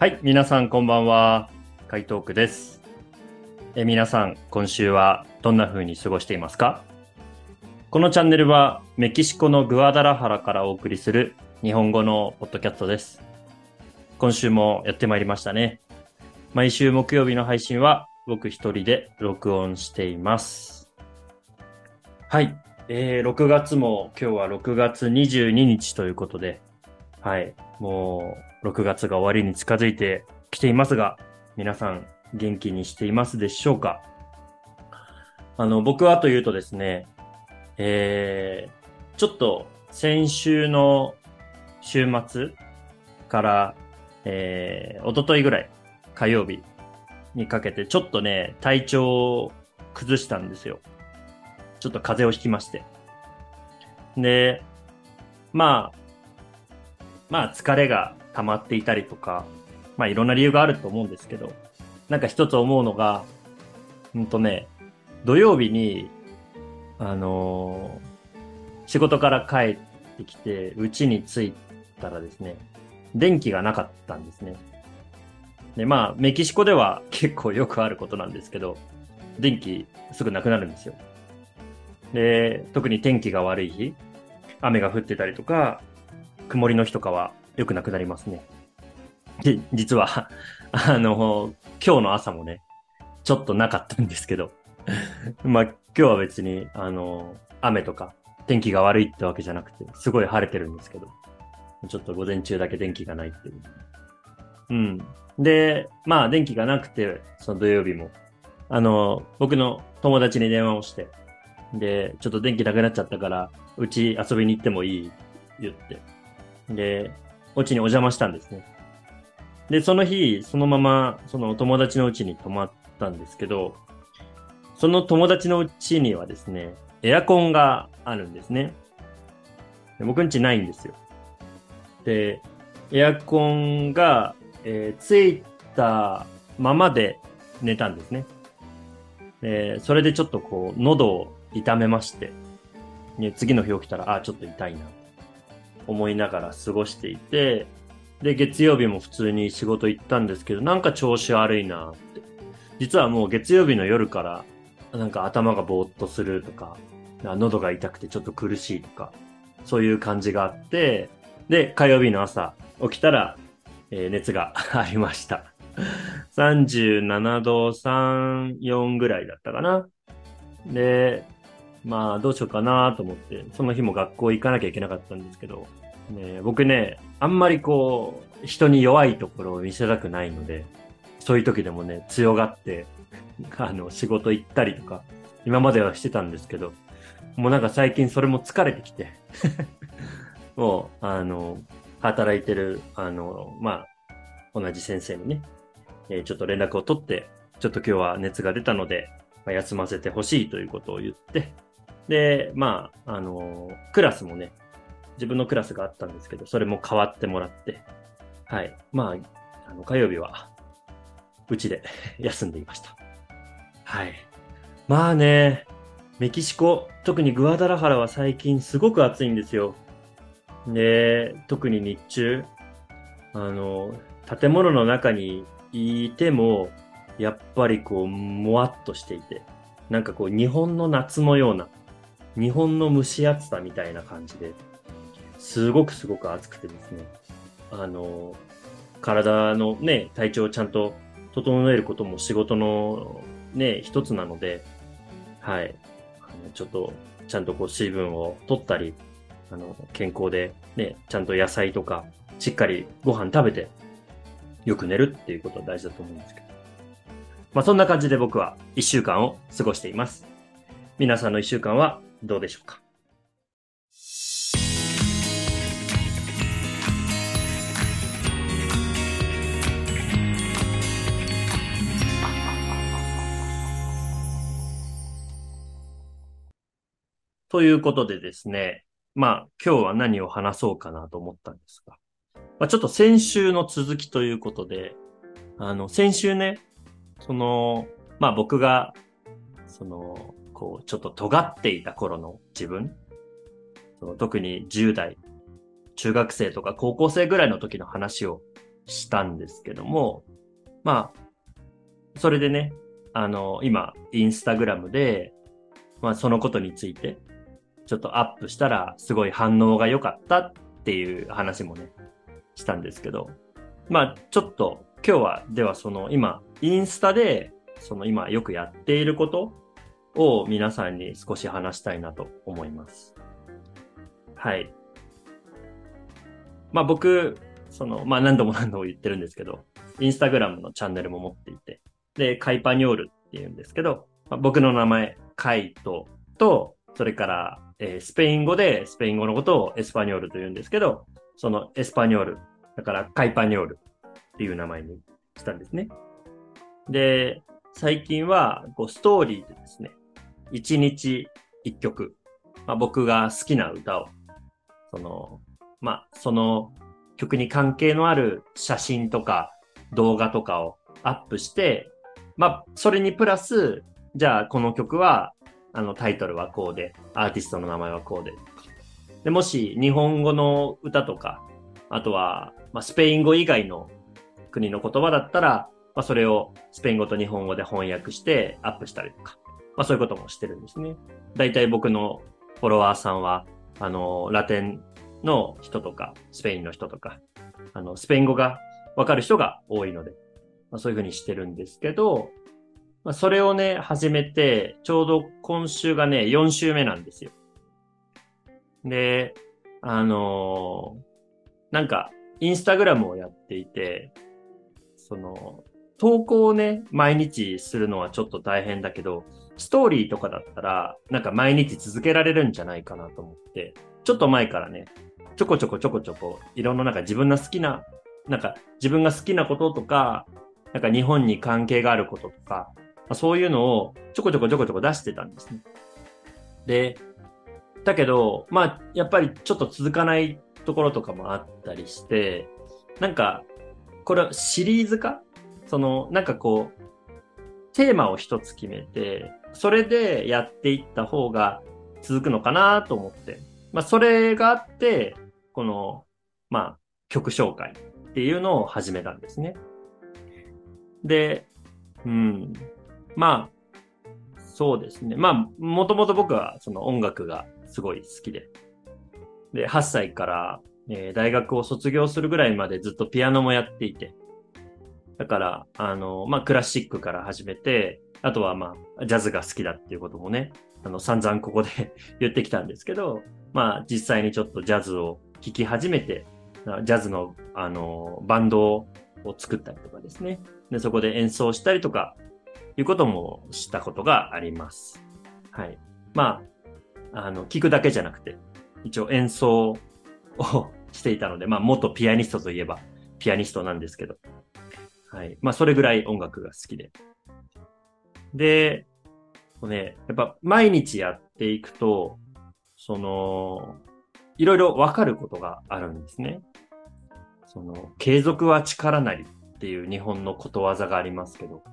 はい、皆さんこんばんは。海東区です。え皆さん、今週はどんな風に過ごしていますか？このチャンネルはメキシコのグアダラハラからお送りする日本語のポッドキャストです。今週もやってまいりましたね。毎週木曜日の配信は僕一人で録音しています。はい。えー、6月も今日は6月22日ということで、はい。もう6月が終わりに近づいてきていますが、皆さん元気にしていますでしょうか？あの、僕はというとですね、えー、ちょっと先週の週末から、えー、一昨日ぐらい、火曜日にかけて、ちょっとね、体調を崩したんですよ。ちょっと風邪をひきまして。で、まあ、まあ疲れが溜まっていたりとか、まあいろんな理由があると思うんですけど、なんか一つ思うのが、うんとね、土曜日に、あのー仕事から帰ってきて、家に着いたらですね、電気がなかったんですね。で、まあ、メキシコでは 結構よくあることなんですけど、電気すぐなくなるんですよ。で、特に天気が悪い日、雨が降ってたりとか、曇りの日とかはよくなくなりますね。で、実は、あの、今日の朝もね、ちょっとなかったんですけど、まあ今日は別に、あの、雨とか天気が悪いってわけじゃなくて、すごい晴れてるんですけど、ちょっと午前中だけ電気がないっていう。うん。で、まあ電気がなくて、その土曜日も、あの、僕の友達に電話をして、で、ちょっと電気なくなっちゃったから、うち遊びに行ってもいい？って言って。で、お家にお邪魔したんですね。で、その日、そのまま、その友達の家に泊まったんですけど、その友達の家にはですね、エアコンがあるんですね。で僕ん家ないんですよ。で、エアコンが、えーついたままで寝たんですね。で、それでちょっとこう、喉を痛めまして、ね、次の日起きたら、あ、ちょっと痛いな、思いながら過ごしていて、で、月曜日も普通に仕事行ったんですけど、なんか調子悪いなって。実はもう月曜日の夜から、なんか頭がぼーっとするとか、喉が痛くてちょっと苦しいとか、そういう感じがあって、で、火曜日の朝起きたら、えー熱が ありました。37度3、4ぐらいだったかな。で、まあどうしようかなと思って、その日も学校行かなきゃいけなかったんですけど、ね、僕ね、あんまりこう、人に弱いところを見せたくないので、そういう時でもね、強がって、あの、仕事行ったりとか、今まではしてたんですけど、もうなんか最近それも疲れてきて、もう、あの、働いてる、あの、まあ、同じ先生にね、えーちょっと連絡を取って、ちょっと今日は熱が出たので、まあ休ませてほしいということを言って、で、まあ、あの、クラスもね、自分のクラスがあったんですけど、それも変わってもらって、はい。まあ、あの、火曜日は、うちで 休んでいました。はい。まあね、メキシコ、特にグアダラハラは最近すごく暑いんですよ。で、特に日中、あの、建物の中にいても、やっぱりこう、もわっとしていて、なんかこう、日本の夏のような、日本の蒸し暑さみたいな感じで、すごくすごく暑くてですね、あの、体のね、体調をちゃんと整えることも仕事のね、一つなので、はい。あのちょっと、ちゃんとこう水分を取ったり、あの、健康でね、ちゃんと野菜とか、しっかりご飯食べて、よく寝るっていうことは大事だと思うんですけど。まあそんな感じで僕は一週間を過ごしています。皆さんの一週間はどうでしょうか？ということでですね、まあ今日は何を話そうかなと思ったんですが、まあ、ちょっと先週の続きということで、あの、先週ね、その、まあ僕が、その、こう、ちょっと尖っていた頃の自分、その特に10代、中学生とか高校生ぐらいの時の話をしたんですけども、まあ、それでね、あの、今、インスタグラムで、まあ、そのことについて、ちょっとアップしたら、すごい反応が良かったっていう話もね、したんですけど、まあ、ちょっと、今日は、ではその、今、インスタで、その今よくやっていることを皆さんに少し話したいなと思います。はい。まあ僕、その、まあ何度も何度も言ってるんですけど、インスタグラムのチャンネルも持っていて、で、カイパニョールって言うんですけど、まあ、僕の名前、カイトと、それから、えー、スペイン語でスペイン語のことをエスパニョールと言うんですけど、そのエスパニョール、だからカイパニョールっていう名前にしたんですね。で、最近はこうストーリーでですね、一日一曲、まあ、僕が好きな歌を、その、まあ、その曲に関係のある写真とか動画とかをアップして、まあ、それにプラス、じゃあこの曲は、あのタイトルはこうで、アーティストの名前はこうで。で、もし日本語の歌とか、あとは、まあ、スペイン語以外の国の言葉だったら、まあ、それをスペイン語と日本語で翻訳してアップしたりとか、まあ、そういうこともしてるんですね。大体僕のフォロワーさんは、あの、ラテンの人とか、スペインの人とか、あの、スペイン語がわかる人が多いので、まあ、そういうふうにしてるんですけど、まあ、それをね、始めて、ちょうど今週がね、4週目なんですよ。で、あのー、なんか、インスタグラムをやっていて、その、投稿をね、毎日するのはちょっと大変だけど、ストーリーとかだったら、なんか毎日続けられるんじゃないかなと思って、ちょっと前からね、ちょこちょこちょこちょこ、いろんななんか自分の好きな、なんか自分が好きなこととか、なんか日本に関係があることとか、ま、そういうのをちょこちょこちょこちょこ出してたんですね。で、だけど、まあ、やっぱりちょっと続かないところとかもあったりして、なんか、これシリーズ化その、なんかこう、テーマを一つ決めて、それでやっていった方が続くのかなと思って。まあ、それがあって、この、まあ、曲紹介っていうのを始めたんですね。で、うん。まあ、そうですね。まあ、もともと僕はその音楽がすごい好きで。で、8歳から、えー、大学を卒業するぐらいまでずっとピアノもやっていて。だから、あの、まあ、クラシックから始めて、あとはまあ、ジャズが好きだっていうこともね、あの、散々ここで 言ってきたんですけど、まあ、実際にちょっとジャズを聴き始めて、ジャズの、あの、バンドを作ったりとかですね。で、そこで演奏したりとか、いうこともしたことがあります。はい。まあ、あの、聞くだけじゃなくて、一応演奏を していたので、まあ、元ピアニストといえば、ピアニストなんですけど、はい。まあ、それぐらい音楽が好きで。で、ね、やっぱ毎日やっていくと、その、いろいろわかることがあるんですね。その、継続は力なりっていう日本のことわざがありますけど、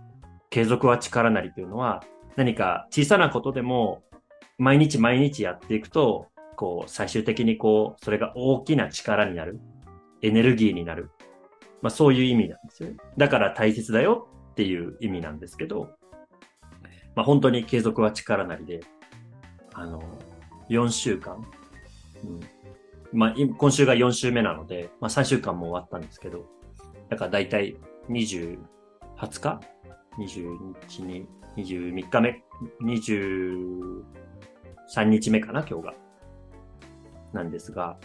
継続は力なりというのは、何か小さなことでも、毎日毎日やっていくと、こう、最終的にこう、それが大きな力になる。エネルギーになる。まあそういう意味なんですよね。だから大切だよっていう意味なんですけど、まあ本当に継続は力なりで、あの、4週間、うん、まあ今週が4週目なので、まあ3週間も終わったんですけど、だから大体20、20日 ?20 日に、23日目、23日目かな、今日が。なんですが、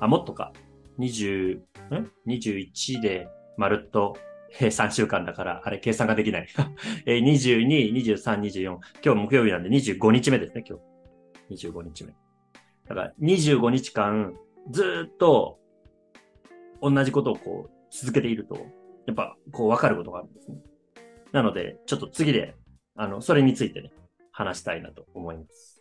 あ、もっとか。20、ん ?21 で、まるっと、3週間だから、あれ、計算ができない。22、23、24。今日木曜日なんで25日目ですね、今日。25日目。だから、25日間、ずっと、同じことをこう、続けていると、やっぱ、こう、わかることがあるんですね。なので、ちょっと次で、あの、それについてね、話したいなと思います。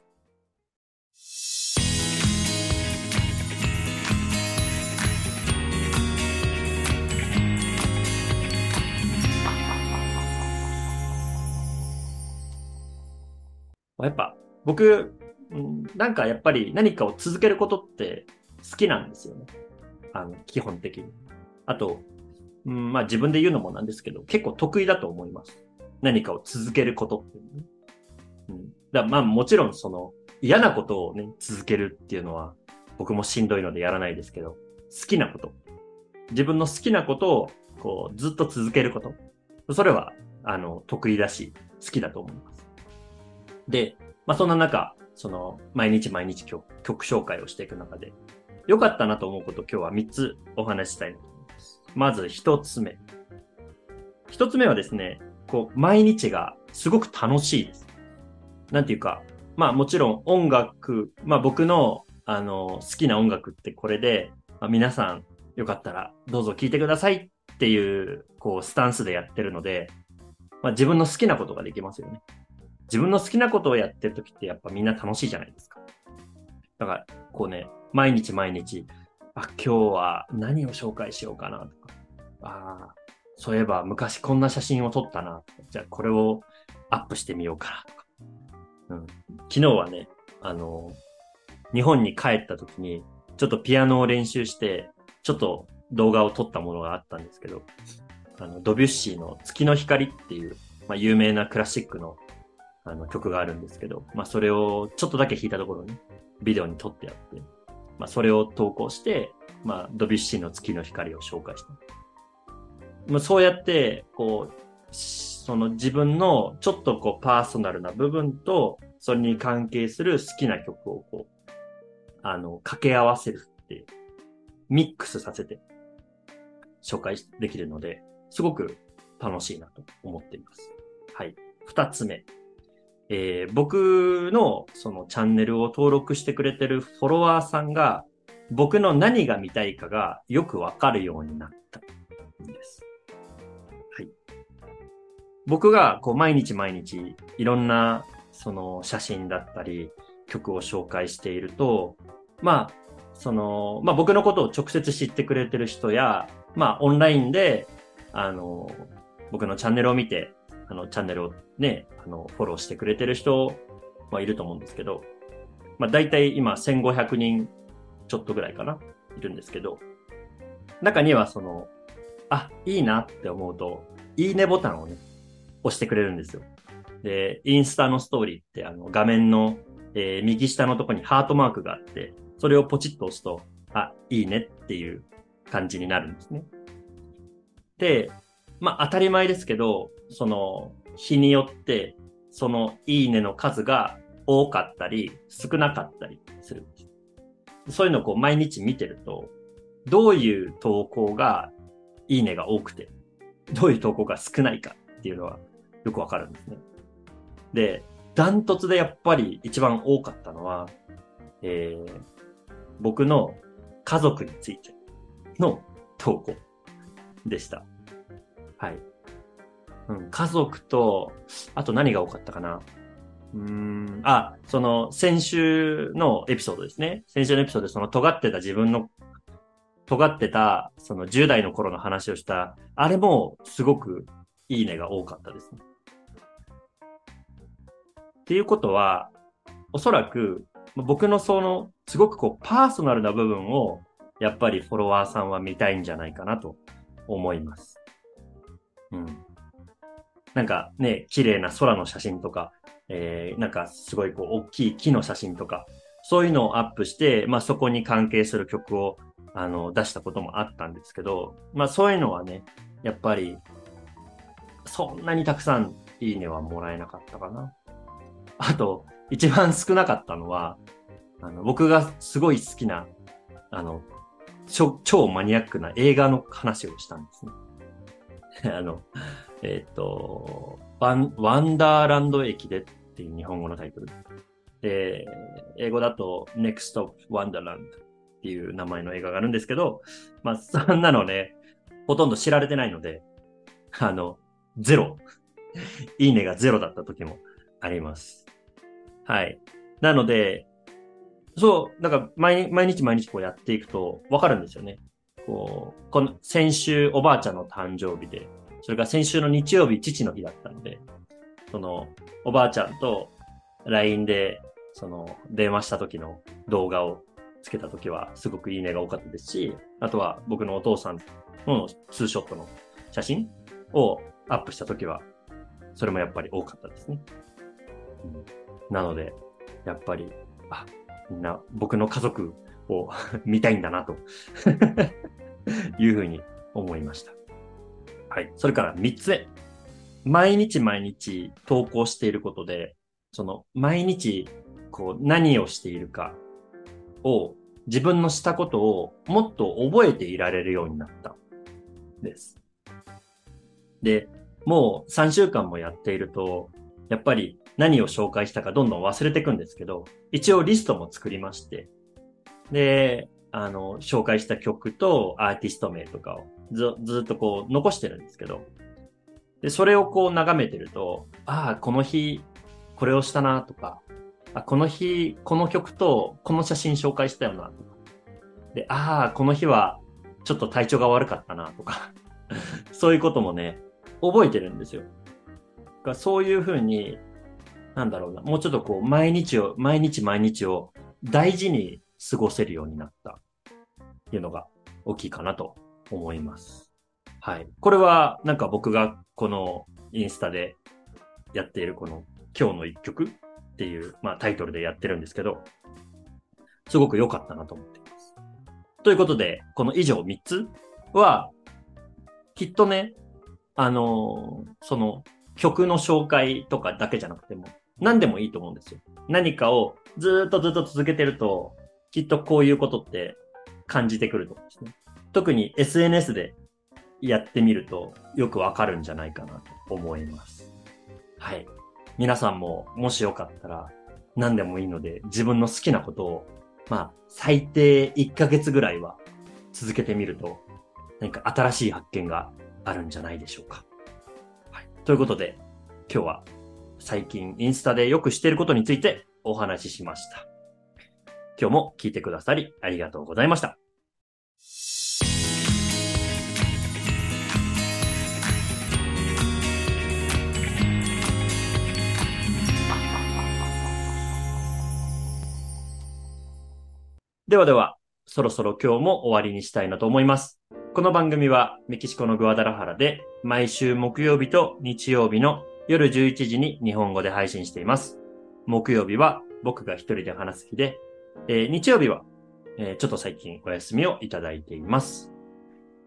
やっぱ僕、なんかやっぱり何かを続けることって好きなんですよね。あの、基本的に。あと、うん、まあ自分で言うのもなんですけど、結構得意だと思います。何かを続けることっていうね。うん。だまあもちろんその嫌なことをね、続けるっていうのは僕もしんどいのでやらないですけど、好きなこと。自分の好きなことをこうずっと続けること。それはあの得意だし好きだと思います。で、まあそんな中、その毎日毎日曲曲紹介をしていく中で、良かったなと思うこと今日は3つお話ししたいと思います。まず1つ目。1つ目はですね、こう、毎日がすごく楽しいです。なんていうか、まあもちろん音楽、まあ僕のあの好きな音楽ってこれで、まあ、皆さんよかったらどうぞ聴いてくださいっていうこうスタンスでやってるので、まあ自分の好きなことができますよね。自分の好きなことをやってる時ってやっぱみんな楽しいじゃないですか。だからこうね、毎日毎日、あ、今日は何を紹介しようかなとか、ああそういえば昔こんな写真を撮ったな。じゃあこれをアップしてみようかなとか。うん、昨日はね、あの、日本に帰った時に、ちょっとピアノを練習して、ちょっと動画を撮ったものがあったんですけど、あの、ドビュッシーの月の光っていう、まあ、有名なクラシックのあの曲があるんですけど、まあ、それをちょっとだけ弾いたところに、ビデオに撮ってあって、まあ、それを投稿して、まあ、ドビュッシーの月の光を紹介した。まあ、そうやって、こう、その自分のちょっとこうパーソナルな部分と、それに関係する好きな曲をこう、あの、掛け合わせるって、ミックスさせて紹介できるので、すごく楽しいなと思っています。はい。二つ目。えー、僕のそのチャンネルを登録してくれてるフォロワーさんが僕の何が見たいかがよくわかるようになったんです。はい。僕がこう毎日毎日いろんなその写真だったり曲を紹介していると、まあ、その、まあ僕のことを直接知ってくれてる人や、まあオンラインで、あの、僕のチャンネルを見てあの、チャンネルをね、あの、フォローしてくれてる人はいると思うんですけど、まあ、大体今1500人ちょっとぐらいかな、いるんですけど、中にはその、あ、いいなって思うと、いいねボタンをね、押してくれるんですよ。で、インスタのストーリーってあの画面の、えー、右下のとこにハートマークがあって、それをポチッと押すと、あ、いいねっていう感じになるんですね。で、まあ当たり前ですけど、その日によって、そのいいねの数が多かったり、少なかったりする。そういうのをこう毎日見てると、どういう投稿がいいねが多くて、どういう投稿が少ないかっていうのはよくわかるんですね。で、ダントツでやっぱり一番多かったのは、えー、僕の家族についての投稿でした。はい。うん、家族と、あと何が多かったかな。うん、あ、その、先週のエピソードですね。先週のエピソードで、その尖ってた自分の、尖ってた、その10代の頃の話をした、あれもすごくいいねが多かったですね。っていうことは、おそらく、僕のその、すごくこう、パーソナルな部分を、やっぱりフォロワーさんは見たいんじゃないかなと思います。うん。なんかね、綺麗な空の写真とか、えー、なんかすごいこう大きい木の写真とか、そういうのをアップして、まあそこに関係する曲をあの出したこともあったんですけど、まあそういうのはね、やっぱりそんなにたくさんいいねはもらえなかったかな。あと、一番少なかったのは、あの僕がすごい好きな、あの、超マニアックな映画の話をしたんですね。あの、えっ、ー、とワン、ワンダーランド駅でっていう日本語のタイトル。で、英語だと Next of Wonderland っていう名前の映画があるんですけど、まあ、そんなのね、ほとんど知られてないので、あの、ゼロ。いいねがゼロだった時もあります。はい。なので、そう、なんか毎毎日毎日こうやっていくとわかるんですよね。こう、この先週おばあちゃんの誕生日で、それから先週の日曜日父の日だったので、そのおばあちゃんと LINE でその電話した時の動画をつけた時はすごくいいねが多かったですし、あとは僕のお父さんのツーショットの写真をアップした時は、それもやっぱり多かったですね。うん、なので、やっぱり、あ、みんな僕の家族を 見たいんだなと いうふうに思いました。はい。それから3つ目。毎日毎日投稿していることで、その毎日こう何をしているかを自分のしたことをもっと覚えていられるようになったです。で、もう3週間もやっていると、やっぱり何を紹介したかどんどん忘れていくんですけど、一応リストも作りまして、で、あの、紹介した曲とアーティスト名とかをずずっとこう残してるんですけど、で、それをこう眺めてると、ああ、この日、これをしたなとか、あ、この日、この曲とこの写真紹介したよなとか、で、ああ、この日はちょっと体調が悪かったなとか。そういうこともね、覚えてるんですよ。がそういうふうに、なんだろうな、もうちょっとこう、毎日を、毎日毎日を大事に過ごせるようになったっていうのが大きいかなと思います。はい。これはなんか僕がこのインスタでやっているこの今日の一曲っていう、まあ、タイトルでやってるんですけど、すごく良かったなと思っています。ということで、この以上3つは、きっとね、あのー、その曲の紹介とかだけじゃなくても、何でもいいと思うんですよ。何かをずっとずっと続けてると、きっとこういうことって感じてくると思うんですね。特に SNS でやってみるとよくわかるんじゃないかなと思います。はい。皆さんももしよかったら何でもいいので自分の好きなことをまあ最低1ヶ月ぐらいは続けてみると何か新しい発見があるんじゃないでしょうか。はい。ということで今日は最近インスタでよくしていることについてお話ししました。今日も聞いてくださりありがとうございました。ではでは、そろそろ今日も終わりにしたいなと思います。この番組はメキシコのグアダラハラで毎週木曜日と日曜日の夜11時に日本語で配信しています。木曜日は僕が一人で話す日で、えー、日曜日は、えー、ちょっと最近お休みをいただいています。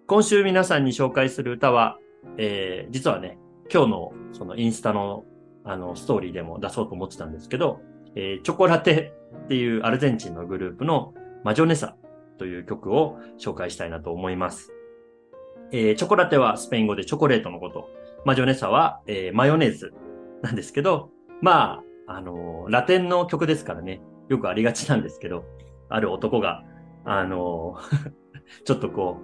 今週皆さんに紹介する歌は、えー、実はね、今日のそのインスタのあのストーリーでも出そうと思ってたんですけど、えー、チョコラテっていうアルゼンチンのグループのマジョネサという曲を紹介したいなと思います。えー、チョコラテはスペイン語でチョコレートのこと。マジョネサは、えー、マヨネーズなんですけど、まあ、あのー、ラテンの曲ですからね、よくありがちなんですけど、ある男が、あの ちょっとこ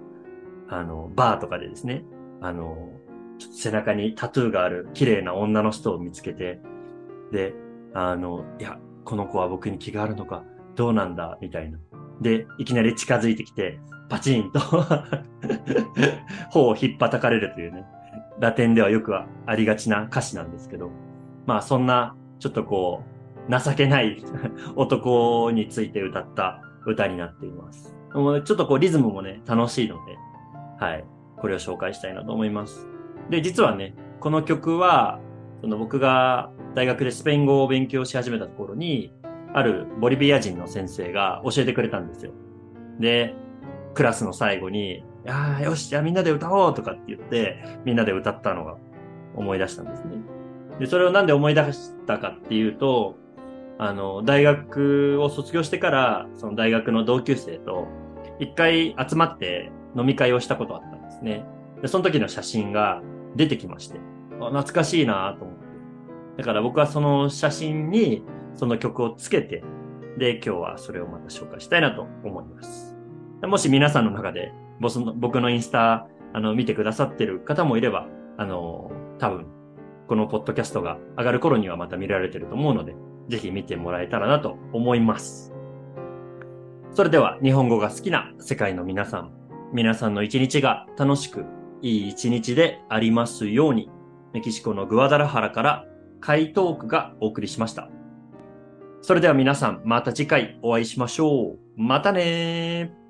う、あの、バーとかでですね、あの背中にタトゥーがある綺麗な女の人を見つけて、で、あの、いや、この子は僕に気があるのか、どうなんだ、みたいな。で、いきなり近づいてきて、パチンと 頬を引っ叩かれるというね、ラテンではよくありがちな歌詞なんですけど、まあそんな、ちょっとこう、情けない 男について歌った歌になっています。ちょっとこうリズムもね、楽しいので、はい、これを紹介したいなと思います。で、実はね、この曲は、その僕が大学でスペイン語を勉強し始めた頃に、あるボリビア人の先生が教えてくれたんですよ。で、クラスの最後に、ああ、よし、じゃあみんなで歌おうとかって言って、みんなで歌ったのが思い出したんですね。で、それをなんで思い出したかっていうと、あの、大学を卒業してから、その大学の同級生と、一回集まって飲み会をしたことあったんですね。で、その時の写真が出てきまして、懐かしいなと思って。だから僕はその写真にその曲をつけて、で、今日はそれをまた紹介したいなと思います。もし皆さんの中で、僕のインスタ、あの、見てくださってる方もいれば、あの、多分、このポッドキャストが上がる頃にはまた見られてると思うので、ぜひ見てもらえたらなと思います。それでは、日本語が好きな世界の皆さん、皆さんの一日が楽しく、いい一日でありますように、メキシコのグアダラハラから、カイトークがお送りしました。それでは皆さん、また次回お会いしましょう。またねー。